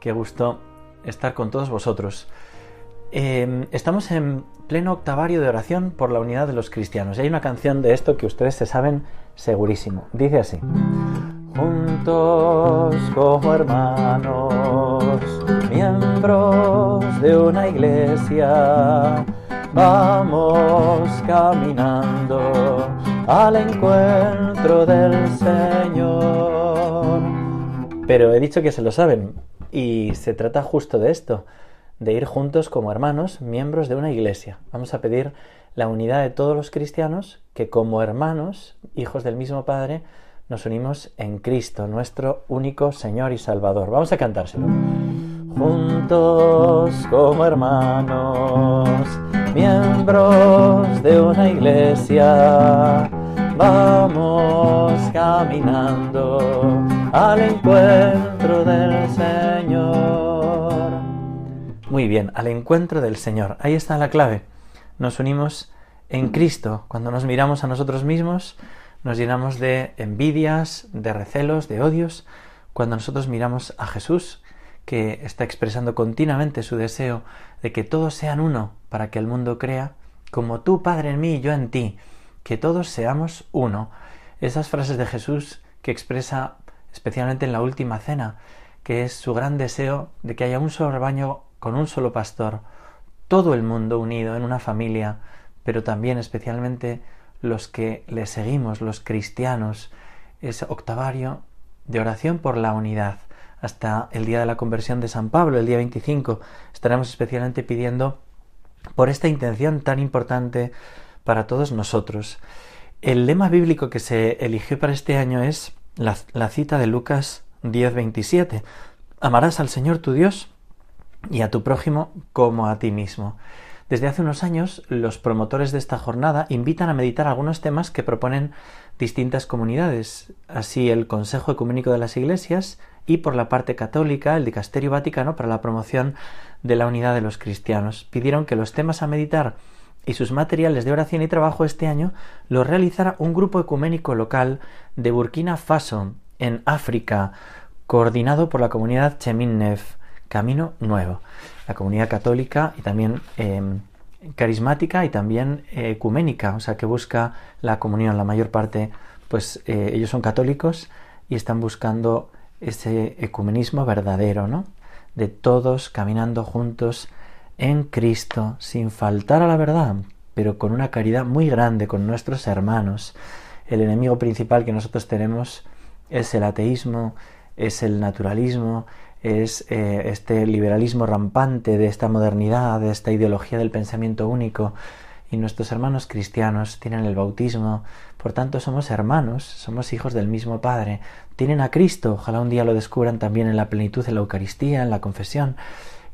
qué gusto estar con todos vosotros. Em, estamos en pleno octavario de oración por la unidad de los cristianos y hay una canción de esto que ustedes se saben segurísimo. Dice así. Juntos como hermanos, miembros de una iglesia, vamos caminando al encuentro del Señor. Pero he dicho que se lo saben y se trata justo de esto, de ir juntos como hermanos, miembros de una iglesia. Vamos a pedir la unidad de todos los cristianos que como hermanos, hijos del mismo Padre, nos unimos en Cristo, nuestro único Señor y Salvador. Vamos a cantárselo. Juntos como hermanos, miembros de una iglesia, vamos caminando al encuentro del Señor. Muy bien, al encuentro del Señor. Ahí está la clave. Nos unimos en Cristo. Cuando nos miramos a nosotros mismos, nos llenamos de envidias, de recelos, de odios. Cuando nosotros miramos a Jesús, que está expresando continuamente su deseo de que todos sean uno para que el mundo crea, como tú, Padre, en mí y yo en ti, que todos seamos uno. Esas frases de Jesús que expresa especialmente en la última cena, que es su gran deseo de que haya un solo rebaño con un solo pastor, todo el mundo unido en una familia, pero también especialmente los que le seguimos, los cristianos, es octavario de oración por la unidad. Hasta el día de la conversión de San Pablo, el día 25, estaremos especialmente pidiendo por esta intención tan importante para todos nosotros. El lema bíblico que se eligió para este año es la, cita de Lucas 10:27. Amarás al Señor tu Dios y a tu prójimo como a ti mismo. Desde hace unos años, los promotores de esta jornada invitan a meditar algunos temas que proponen distintas comunidades, así el Consejo Ecuménico de las Iglesias y por la parte católica el Dicasterio Vaticano para la promoción de la unidad de los cristianos. Pidieron que los temas a meditar y sus materiales de oración y trabajo este año los realizara un grupo ecuménico local de Burkina Faso, en África, coordinado por la comunidad Cheminnef, Camino Nuevo, la comunidad católica y también em, carismática y también eh, ecuménica, o sea que busca la comunión. La mayor parte, pues eh, ellos son católicos y están buscando ese ecumenismo verdadero, ¿no? De todos caminando juntos en Cristo, sin faltar a la verdad, pero con una caridad muy grande con nuestros hermanos. El enemigo principal que nosotros tenemos es el ateísmo, es el naturalismo, es eh, este liberalismo rampante de esta modernidad, de esta ideología del pensamiento único. Y nuestros hermanos cristianos tienen el bautismo, por tanto somos hermanos, somos hijos del mismo Padre. Tienen a Cristo, ojalá un día lo descubran también en la plenitud de la Eucaristía, en la confesión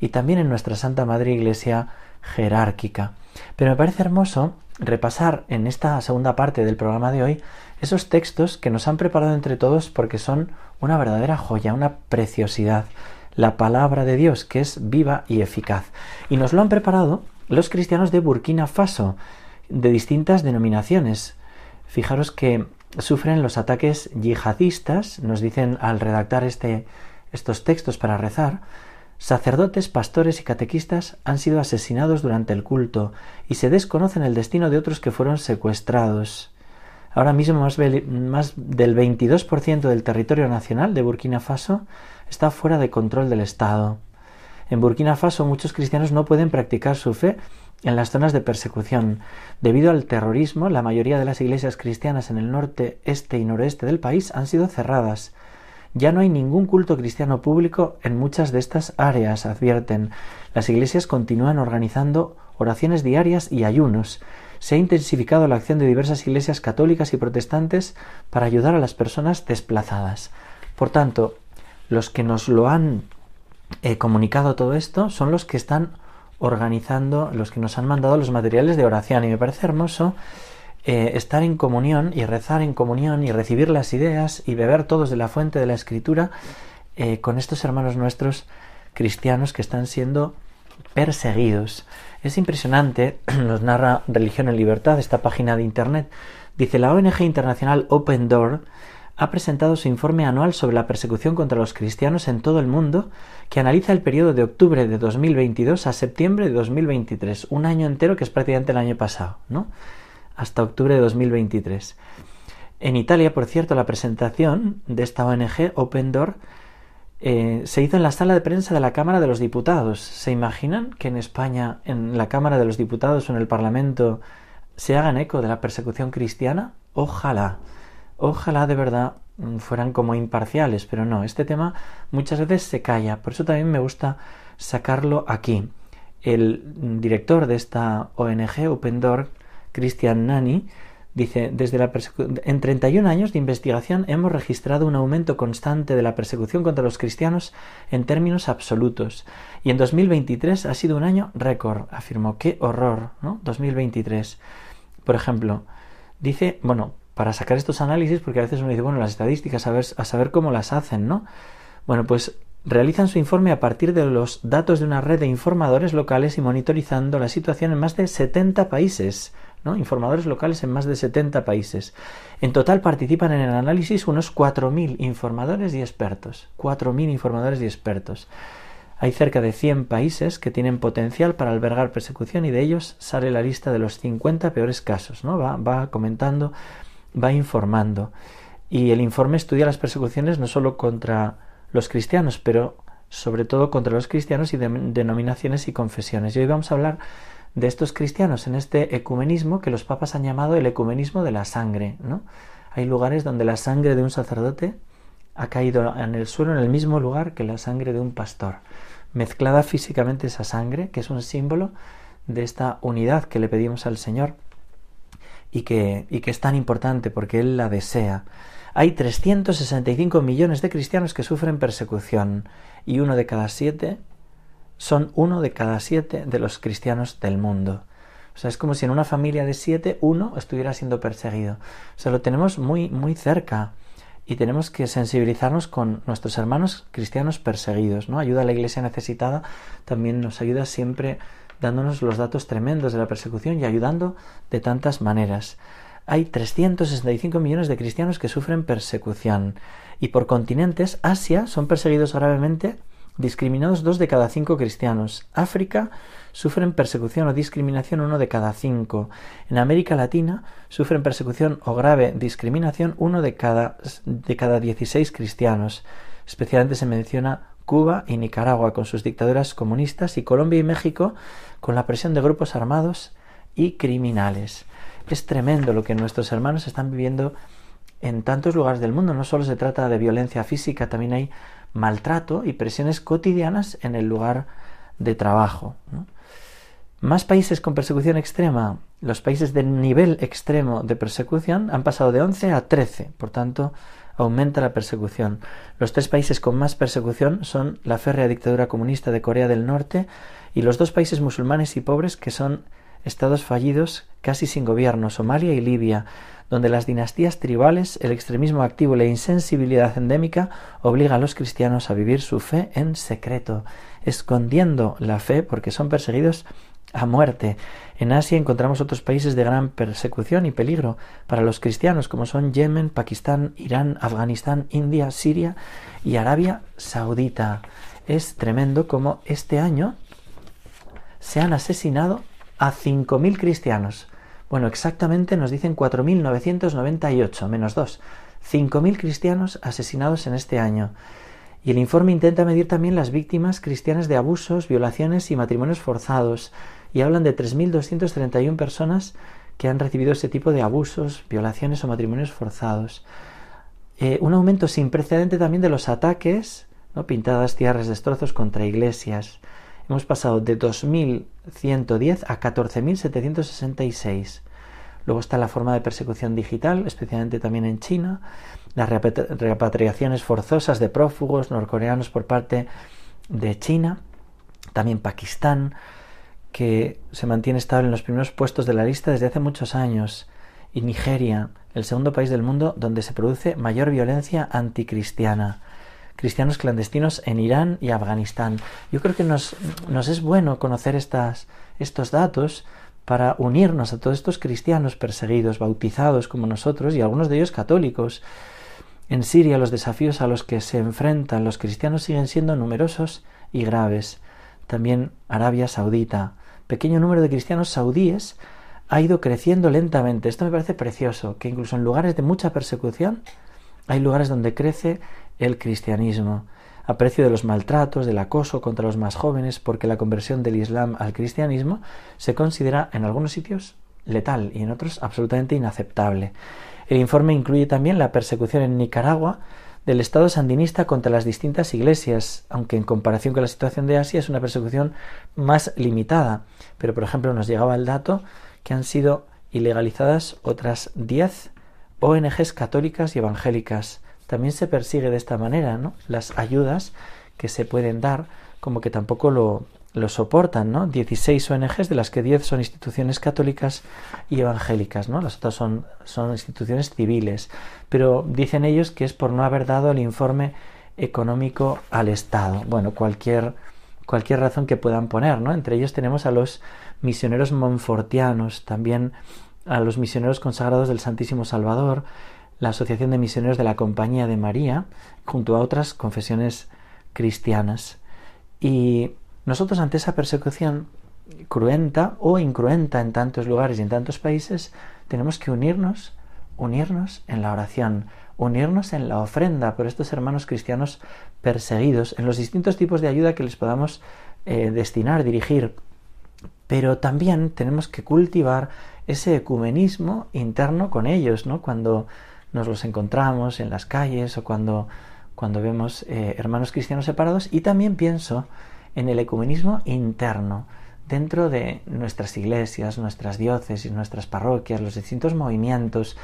y también en nuestra Santa Madre Iglesia jerárquica. Pero me parece hermoso repasar en esta segunda parte del programa de hoy esos textos que nos han preparado entre todos porque son una verdadera joya, una preciosidad, la palabra de Dios que es viva y eficaz. Y nos lo han preparado los cristianos de Burkina Faso, de distintas denominaciones. Fijaros que sufren los ataques yihadistas, nos dicen al redactar este, estos textos para rezar, Sacerdotes, pastores y catequistas han sido asesinados durante el culto y se desconocen el destino de otros que fueron secuestrados. Ahora mismo más, del 22% del territorio nacional de Burkina Faso está fuera de control del Estado. En Burkina Faso muchos cristianos no pueden practicar su fe en las zonas de persecución. Debido al terrorismo, la mayoría de las iglesias cristianas en el norte, este y noreste del país han sido cerradas. Ya no hay ningún culto cristiano público en muchas de estas áreas, advierten. Las iglesias continúan organizando oraciones diarias y ayunos. Se ha intensificado la acción de diversas iglesias católicas y protestantes para ayudar a las personas desplazadas. Por tanto, los que nos lo han eh, comunicado todo esto son los que están organizando, los que nos han mandado los materiales de oración. Y me parece hermoso eh, estar en comunión y rezar en comunión y recibir las ideas y beber todos de la fuente de la escritura eh, con estos hermanos nuestros cristianos que están siendo perseguidos. Es impresionante, nos narra Religión en Libertad, esta página de Internet. Dice la ONG internacional Open Door ha presentado su informe anual sobre la persecución contra los cristianos en todo el mundo, que analiza el periodo de octubre de 2022 a septiembre de 2023, un año entero que es prácticamente el año pasado, ¿no? Hasta octubre de 2023. En Italia, por cierto, la presentación de esta ONG Open Door eh, se hizo en la sala de prensa de la Cámara de los Diputados. ¿Se imaginan que en España, en la Cámara de los Diputados o en el Parlamento, se hagan eco de la persecución cristiana? Ojalá. Ojalá de verdad fueran como imparciales, pero no, este tema muchas veces se calla, por eso también me gusta sacarlo aquí. El director de esta ONG, Open Door, Christian Nani, dice, desde en 31 años de investigación hemos registrado un aumento constante de la persecución contra los cristianos en términos absolutos, y en 2023 ha sido un año récord, afirmó. ¡Qué horror! ¿no? 2023. Por ejemplo, dice, bueno, para sacar estos análisis, porque a veces uno dice, bueno, las estadísticas, a, ver, a saber cómo las hacen, ¿no? Bueno, pues realizan su informe a partir de los datos de una red de informadores locales y monitorizando la situación en más de 70 países, Informadores locales en más de 70 países. En total participan en el análisis unos 4.000 informadores y expertos. 4.000 informadores y expertos. Hay cerca de 100 países que tienen potencial para albergar persecución y de ellos sale la lista de los 50 peores casos, ¿no? Va, va comentando va informando. Y el informe estudia las persecuciones no solo contra los cristianos, pero sobre todo contra los cristianos y de denominaciones y confesiones. Y hoy vamos a hablar de estos cristianos en este ecumenismo que los papas han llamado el ecumenismo de la sangre. ¿no? Hay lugares donde la sangre de un sacerdote ha caído en el suelo en el mismo lugar que la sangre de un pastor. Mezclada físicamente esa sangre, que es un símbolo de esta unidad que le pedimos al Señor y que, y que es tan importante porque Él la desea. Hay 365 millones de cristianos que sufren persecución y uno de cada siete son uno de cada siete de los cristianos del mundo. O sea, es como si en una familia de siete uno estuviera siendo perseguido. O sea, lo tenemos muy, muy cerca y tenemos que sensibilizarnos con nuestros hermanos cristianos perseguidos, ¿no? Ayuda a la iglesia necesitada, también nos ayuda siempre dándonos los datos tremendos de la persecución y ayudando de tantas maneras. Hay 365 millones de cristianos que sufren persecución y por continentes, Asia son perseguidos gravemente, discriminados dos de cada cinco cristianos. África sufren persecución o discriminación uno de cada cinco. En América Latina sufren persecución o grave discriminación uno de cada, de cada 16 cristianos. Especialmente se menciona Cuba y Nicaragua con sus dictaduras comunistas y Colombia y México con la presión de grupos armados y criminales. Es tremendo lo que nuestros hermanos están viviendo en tantos lugares del mundo. No solo se trata de violencia física, también hay maltrato y presiones cotidianas en el lugar de trabajo. Más países con persecución extrema. Los países de nivel extremo de persecución han pasado de 11 a 13. Por tanto, aumenta la persecución. Los tres países con más persecución son la férrea dictadura comunista de Corea del Norte y los dos países musulmanes y pobres que son estados fallidos casi sin gobierno, Somalia y Libia, donde las dinastías tribales, el extremismo activo y la insensibilidad endémica obliga a los cristianos a vivir su fe en secreto, escondiendo la fe porque son perseguidos a muerte. En Asia encontramos otros países de gran persecución y peligro para los cristianos, como son Yemen, Pakistán, Irán, Afganistán, India, Siria y Arabia Saudita. Es tremendo como este año se han asesinado a 5.000 cristianos. Bueno, exactamente nos dicen 4.998, menos 2. 5.000 cristianos asesinados en este año. Y el informe intenta medir también las víctimas cristianas de abusos, violaciones y matrimonios forzados, y hablan de 3.231 personas que han recibido ese tipo de abusos, violaciones o matrimonios forzados. Eh, un aumento sin precedente también de los ataques, ¿no? pintadas tierras, destrozos contra iglesias. Hemos pasado de 2.110 a 14.766. Luego está la forma de persecución digital, especialmente también en China, las repatriaciones forzosas de prófugos norcoreanos por parte de China, también Pakistán, que se mantiene estable en los primeros puestos de la lista desde hace muchos años, y Nigeria, el segundo país del mundo donde se produce mayor violencia anticristiana. Cristianos clandestinos en Irán y Afganistán. Yo creo que nos, nos es bueno conocer estas, estos datos para unirnos a todos estos cristianos perseguidos, bautizados como nosotros y algunos de ellos católicos. En Siria los desafíos a los que se enfrentan los cristianos siguen siendo numerosos y graves. También Arabia Saudita. Pequeño número de cristianos saudíes ha ido creciendo lentamente. Esto me parece precioso, que incluso en lugares de mucha persecución hay lugares donde crece el cristianismo, a precio de los maltratos, del acoso contra los más jóvenes, porque la conversión del Islam al cristianismo se considera en algunos sitios letal y en otros absolutamente inaceptable. El informe incluye también la persecución en Nicaragua del Estado sandinista contra las distintas iglesias, aunque en comparación con la situación de Asia es una persecución más limitada. Pero, por ejemplo, nos llegaba el dato que han sido ilegalizadas otras diez ONGs católicas y evangélicas. También se persigue de esta manera, ¿no? Las ayudas que se pueden dar, como que tampoco lo, lo soportan, ¿no? 16 ONGs, de las que 10 son instituciones católicas y evangélicas, ¿no? Las otras son, son instituciones civiles. Pero dicen ellos que es por no haber dado el informe económico al Estado. Bueno, cualquier, cualquier razón que puedan poner, ¿no? Entre ellos tenemos a los misioneros monfortianos, también a los misioneros consagrados del Santísimo Salvador, la Asociación de Misioneros de la Compañía de María, junto a otras confesiones cristianas. Y nosotros ante esa persecución cruenta o incruenta en tantos lugares y en tantos países, tenemos que unirnos, unirnos en la oración, unirnos en la ofrenda por estos hermanos cristianos perseguidos, en los distintos tipos de ayuda que les podamos eh, destinar, dirigir. Pero también tenemos que cultivar ese ecumenismo interno con ellos, ¿no? Cuando nos los encontramos en las calles o cuando, cuando vemos eh, hermanos cristianos separados. Y también pienso en el ecumenismo interno, dentro de nuestras iglesias, nuestras diócesis, nuestras parroquias, los distintos movimientos,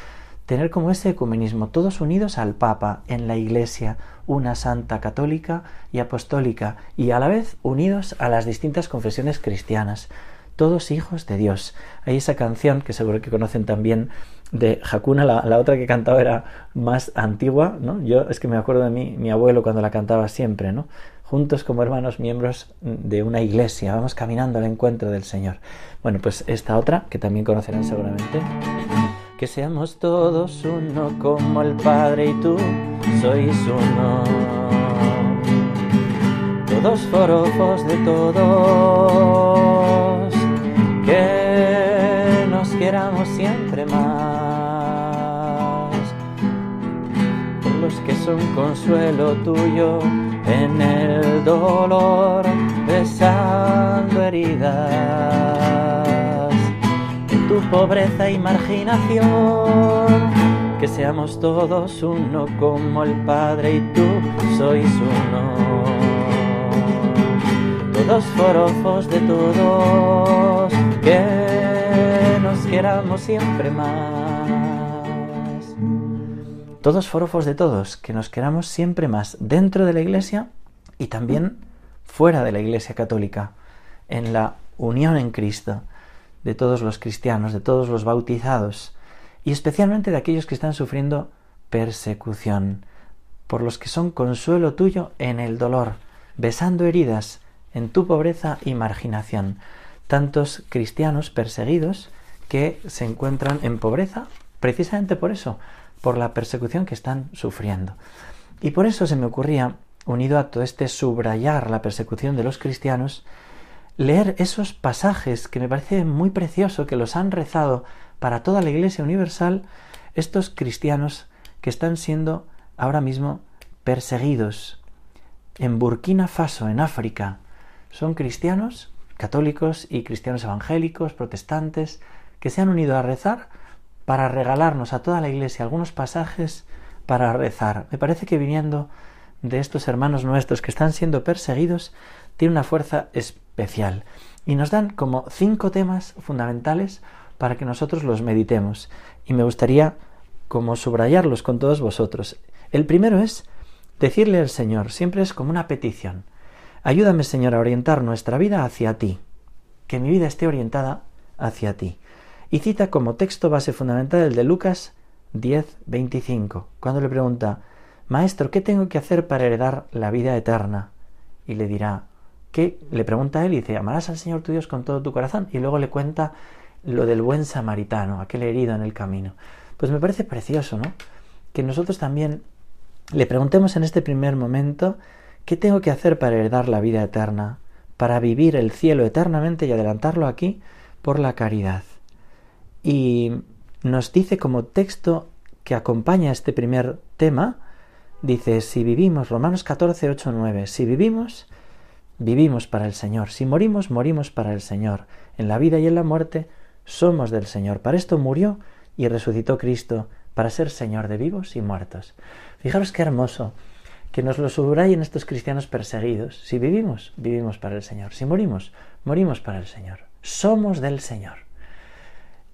tener como ese ecumenismo, todos unidos al Papa, en la Iglesia, una santa católica y apostólica, y a la vez unidos a las distintas confesiones cristianas, todos hijos de Dios. Hay esa canción que seguro que conocen también de Hakuna, la, otra que cantaba era más antigua, ¿no? Yo es que me acuerdo de mi, mi abuelo cuando la cantaba siempre, ¿no? juntos como hermanos miembros de una iglesia, vamos caminando al encuentro del Señor. Bueno, pues esta otra, que también conocerán seguramente, que seamos todos uno como el Padre y tú sois uno. Todos forofos de todos, que nos queramos siempre que son consuelo tuyo en el dolor, besando heridas, en tu pobreza y marginación, que seamos todos uno como el Padre y tú sois uno. Todos forofos de todos, que nos queramos siempre más todos forofos de todos, que nos queramos siempre más dentro de la Iglesia y también fuera de la Iglesia católica, en la unión en Cristo de todos los cristianos, de todos los bautizados, y especialmente de aquellos que están sufriendo persecución, por los que son consuelo tuyo en el dolor, besando heridas en tu pobreza y marginación, tantos cristianos perseguidos que se encuentran en pobreza precisamente por eso, por la persecución que están sufriendo. Y por eso se me ocurría, unido a todo este subrayar la persecución de los cristianos, leer esos pasajes que me parece muy precioso que los han rezado para toda la Iglesia Universal estos cristianos que están siendo ahora mismo perseguidos en Burkina Faso, en África. Son cristianos, católicos y cristianos evangélicos, protestantes, que se han unido a rezar para regalarnos a toda la Iglesia algunos pasajes para rezar. Me parece que viniendo de estos hermanos nuestros que están siendo perseguidos, tiene una fuerza especial. Y nos dan como cinco temas fundamentales para que nosotros los meditemos. Y me gustaría como subrayarlos con todos vosotros. El primero es decirle al Señor, siempre es como una petición. Ayúdame, Señor, a orientar nuestra vida hacia ti, que mi vida esté orientada hacia ti. Y cita como texto base fundamental el de Lucas 10, 25, cuando le pregunta, Maestro, ¿qué tengo que hacer para heredar la vida eterna? Y le dirá, ¿qué? Le pregunta a él y dice, amarás al Señor tu Dios con todo tu corazón. Y luego le cuenta lo del buen samaritano, aquel herido en el camino. Pues me parece precioso, ¿no? Que nosotros también le preguntemos en este primer momento, ¿qué tengo que hacer para heredar la vida eterna? Para vivir el cielo eternamente y adelantarlo aquí por la caridad. Y nos dice como texto que acompaña este primer tema, dice, si vivimos, Romanos 14, 8, 9, si vivimos, vivimos para el Señor, si morimos, morimos para el Señor, en la vida y en la muerte somos del Señor. Para esto murió y resucitó Cristo, para ser Señor de vivos y muertos. Fijaros qué hermoso que nos lo subrayen estos cristianos perseguidos. Si vivimos, vivimos para el Señor. Si morimos, morimos para el Señor. Somos del Señor.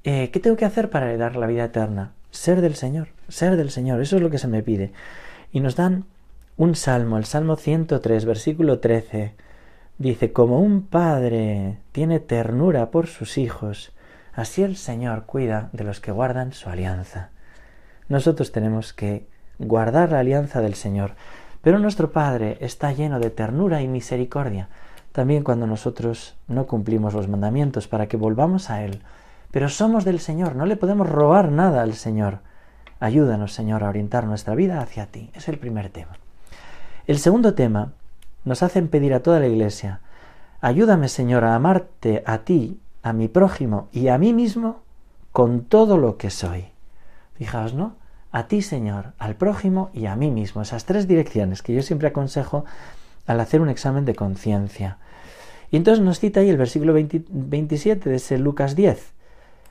Eh, ¿Qué tengo que hacer para dar la vida eterna? Ser del Señor, ser del Señor. Eso es lo que se me pide. Y nos dan un salmo, el Salmo 103, versículo 13. Dice, como un padre tiene ternura por sus hijos, así el Señor cuida de los que guardan su alianza. Nosotros tenemos que guardar la alianza del Señor, pero nuestro Padre está lleno de ternura y misericordia, también cuando nosotros no cumplimos los mandamientos para que volvamos a Él. Pero somos del Señor, no le podemos robar nada al Señor. Ayúdanos, Señor, a orientar nuestra vida hacia ti. Es el primer tema. El segundo tema nos hacen pedir a toda la Iglesia, ayúdame, Señor, a amarte a ti, a mi prójimo y a mí mismo con todo lo que soy. Fijaos, ¿no? A ti, Señor, al prójimo y a mí mismo. Esas tres direcciones que yo siempre aconsejo al hacer un examen de conciencia. Y entonces nos cita ahí el versículo 27 de ese Lucas 10.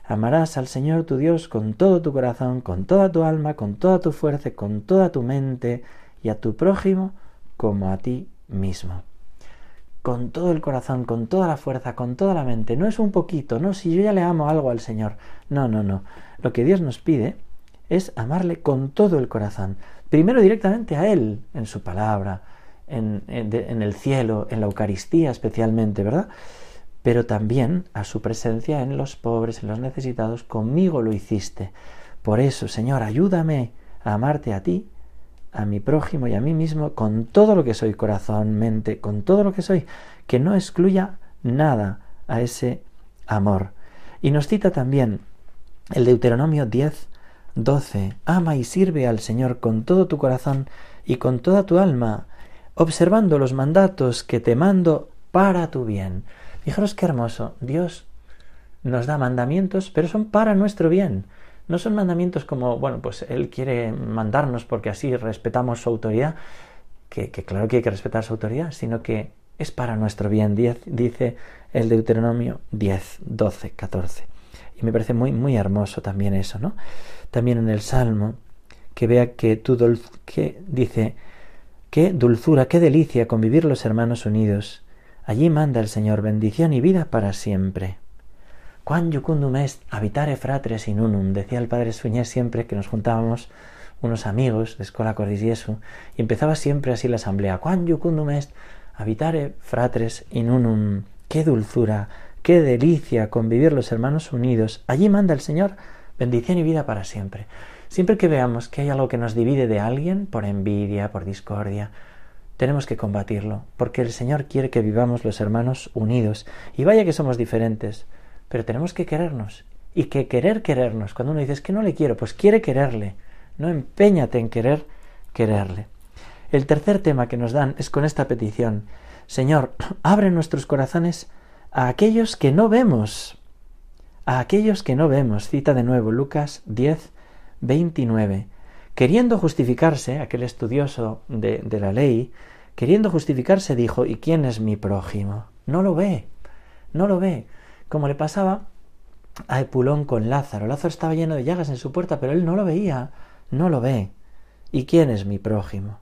Amarás al Señor tu Dios con todo tu corazón, con toda tu alma, con toda tu fuerza, con toda tu mente, y a tu prójimo como a ti mismo. Con todo el corazón, con toda la fuerza, con toda la mente. No es un poquito, no, si yo ya le amo algo al Señor. No, no, no. Lo que Dios nos pide es amarle con todo el corazón. Primero directamente a Él, en su palabra, en, en el cielo, en la Eucaristía especialmente, ¿verdad? Pero también a su presencia en los pobres, en los necesitados, conmigo lo hiciste. Por eso, Señor, ayúdame a amarte a ti, a mi prójimo y a mí mismo con todo lo que soy, corazón, mente, con todo lo que soy, que no excluya nada a ese amor. Y nos cita también el Deuteronomio 10, 12. Ama y sirve al Señor con todo tu corazón y con toda tu alma, observando los mandatos que te mando para tu bien. Fijaros qué hermoso. Dios nos da mandamientos, pero son para nuestro bien. No son mandamientos como, bueno, pues Él quiere mandarnos porque así respetamos su autoridad, que, claro que hay que respetar su autoridad, sino que es para nuestro bien, dice el Deuteronomio 10, 12, 14. Y me parece muy, muy hermoso también eso, ¿no? También en el Salmo, que vea que que dice, qué dulzura, qué delicia convivir los hermanos unidos Allí manda el Señor bendición y vida para siempre. Cuán jucundum est habitare fratres in unum, decía el padre Suñés siempre que nos juntábamos unos amigos de Escola Cordis Jesu, y empezaba siempre así la asamblea. Cuán jucundum est habitare fratres in unum. Qué dulzura, qué delicia convivir los hermanos unidos. Allí manda el Señor bendición y vida para siempre. Siempre que veamos que hay algo que nos divide de alguien, por envidia, por discordia, tenemos que combatirlo, porque el Señor quiere que vivamos los hermanos unidos. Y vaya que somos diferentes, pero tenemos que querernos. Y que querer querernos, cuando uno dice que no le quiero, pues quiere quererle. No empeñate en querer quererle. El tercer tema que nos dan es con esta petición. Señor, abre nuestros corazones a aquellos que no vemos. A aquellos que no vemos. Cita de nuevo Lucas 10, 29. Queriendo justificarse, aquel estudioso de la ley, queriendo justificarse, dijo, ¿y quién es mi prójimo? No lo ve, no lo ve. Como le pasaba a Epulón con Lázaro. Lázaro estaba lleno de llagas en su puerta, pero él no lo veía, no lo ve. ¿Y quién es mi prójimo?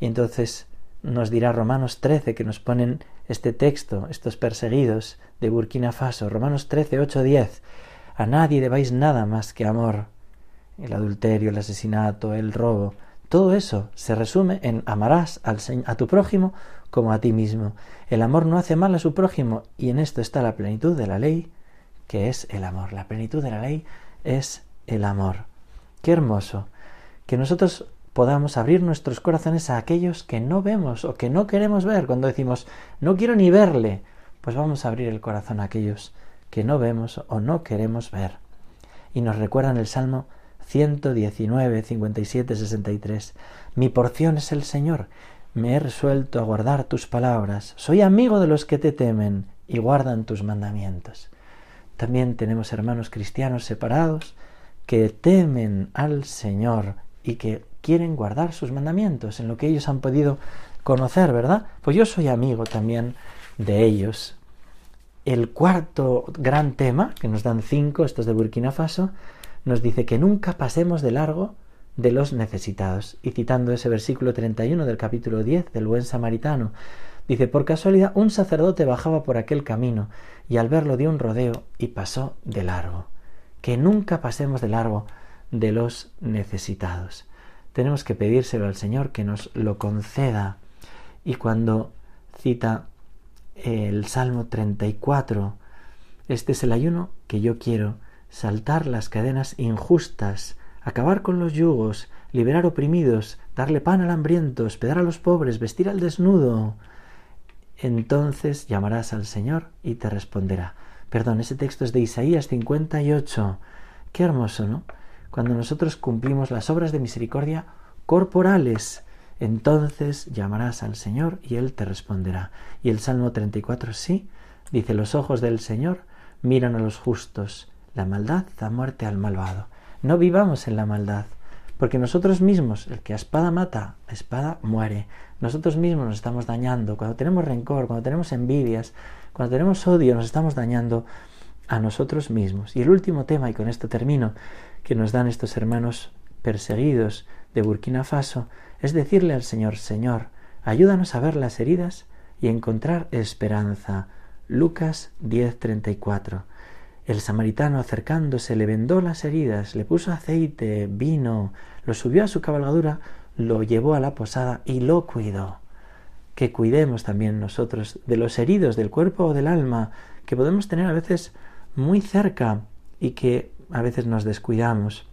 Y entonces nos dirá Romanos 13, que nos ponen este texto, estos perseguidos de Burkina Faso, Romanos 13, 8, 10. A nadie debáis nada más que amor, el adulterio, el asesinato, el robo, todo eso se resume en amarás a tu prójimo como a ti mismo. El amor no hace mal a su prójimo y en esto está la plenitud de la ley, que es el amor. La plenitud de la ley es el amor. Qué hermoso que nosotros podamos abrir nuestros corazones a aquellos que no vemos o que no queremos ver. Cuando decimos, no quiero ni verle, pues vamos a abrir el corazón a aquellos que no vemos o no queremos ver. Y nos recuerdan el Salmo 119, 57, 63. Mi porción es el Señor me he resuelto a guardar tus palabras. Soy amigo de los que te temen y guardan tus mandamientos. También tenemos hermanos cristianos separados que temen al Señor y que quieren guardar sus mandamientos en lo que ellos han podido conocer, ¿verdad? Pues yo soy amigo también de ellos. El cuarto gran tema, que nos dan cinco, estos de Burkina Faso, nos dice que nunca pasemos de largo de los necesitados. Y citando ese versículo 31 del capítulo 10 del buen samaritano, dice, por casualidad un sacerdote bajaba por aquel camino y al verlo dio un rodeo y pasó de largo. Que nunca pasemos de largo de los necesitados. Tenemos que pedírselo al Señor que nos lo conceda. Y cuando cita el Salmo 34, este es el ayuno que yo quiero, saltar las cadenas injustas, acabar con los yugos, liberar oprimidos, darle pan al hambriento, hospedar a los pobres, vestir al desnudo. Entonces llamarás al Señor y te responderá. Perdón, ese texto es de Isaías 58. Qué hermoso, ¿no? Cuando nosotros cumplimos las obras de misericordia corporales, entonces llamarás al Señor y Él te responderá. Y el Salmo 34 sí, dice, los ojos del Señor miran a los justos, la maldad da muerte al malvado. No vivamos en la maldad, porque nosotros mismos, el que a espada mata, a espada muere. Nosotros mismos nos estamos dañando. Cuando tenemos rencor, cuando tenemos envidias, cuando tenemos odio, nos estamos dañando a nosotros mismos. Y el último tema, y con esto termino, que nos dan estos hermanos perseguidos de Burkina Faso, es decirle al Señor, Señor, ayúdanos a ver las heridas y encontrar esperanza. Lucas 10:34. El samaritano acercándose le vendó las heridas, le puso aceite, vino, lo subió a su cabalgadura, lo llevó a la posada y lo cuidó. Que cuidemos también nosotros de los heridos del cuerpo o del alma que podemos tener a veces muy cerca y que a veces nos descuidamos.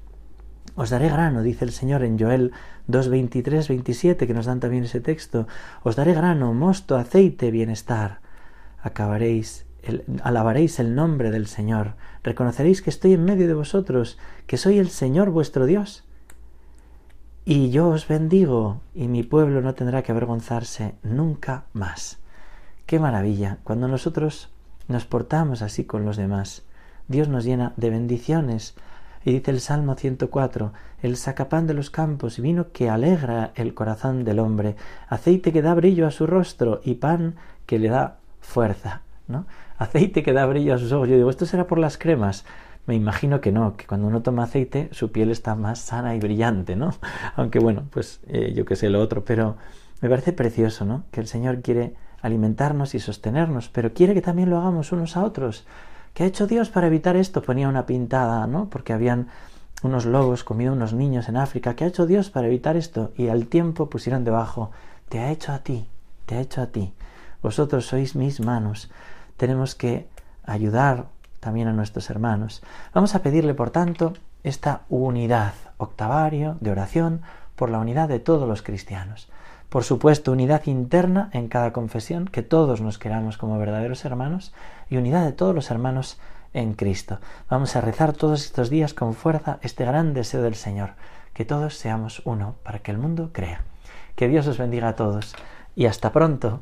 Os daré grano, dice el Señor en Joel 2, 23, 27, que nos dan también ese texto. Os daré grano, mosto, aceite, bienestar. Acabaréis alabaréis el nombre del Señor, reconoceréis que estoy en medio de vosotros, que soy el Señor vuestro Dios. Y yo os bendigo, y mi pueblo no tendrá que avergonzarse nunca más. Qué maravilla, cuando nosotros nos portamos así con los demás, Dios nos llena de bendiciones. Y dice el Salmo 104, el sacapán de los campos y vino que alegra el corazón del hombre, aceite que da brillo a su rostro y pan que le da fuerza. Aceite que da brillo a sus ojos. Yo digo, ¿esto será por las cremas? Me imagino que no, que cuando uno toma aceite su piel está más sana y brillante, ¿no? Aunque bueno, pues eh, yo qué sé lo otro, pero me parece precioso, ¿no? Que el Señor quiere alimentarnos y sostenernos, pero quiere que también lo hagamos unos a otros. ¿Qué ha hecho Dios para evitar esto? Ponía una pintada, ¿no? Porque habían unos lobos comiendo unos niños en África. ¿Qué ha hecho Dios para evitar esto? Y al tiempo pusieron debajo, te ha hecho a ti, te ha hecho a ti. Vosotros sois mis manos tenemos que ayudar también a nuestros hermanos. Vamos a pedirle, por tanto, esta unidad, octavario de oración, por la unidad de todos los cristianos. Por supuesto, unidad interna en cada confesión, que todos nos queramos como verdaderos hermanos, y unidad de todos los hermanos en Cristo. Vamos a rezar todos estos días con fuerza este gran deseo del Señor, que todos seamos uno, para que el mundo crea. Que Dios os bendiga a todos y hasta pronto.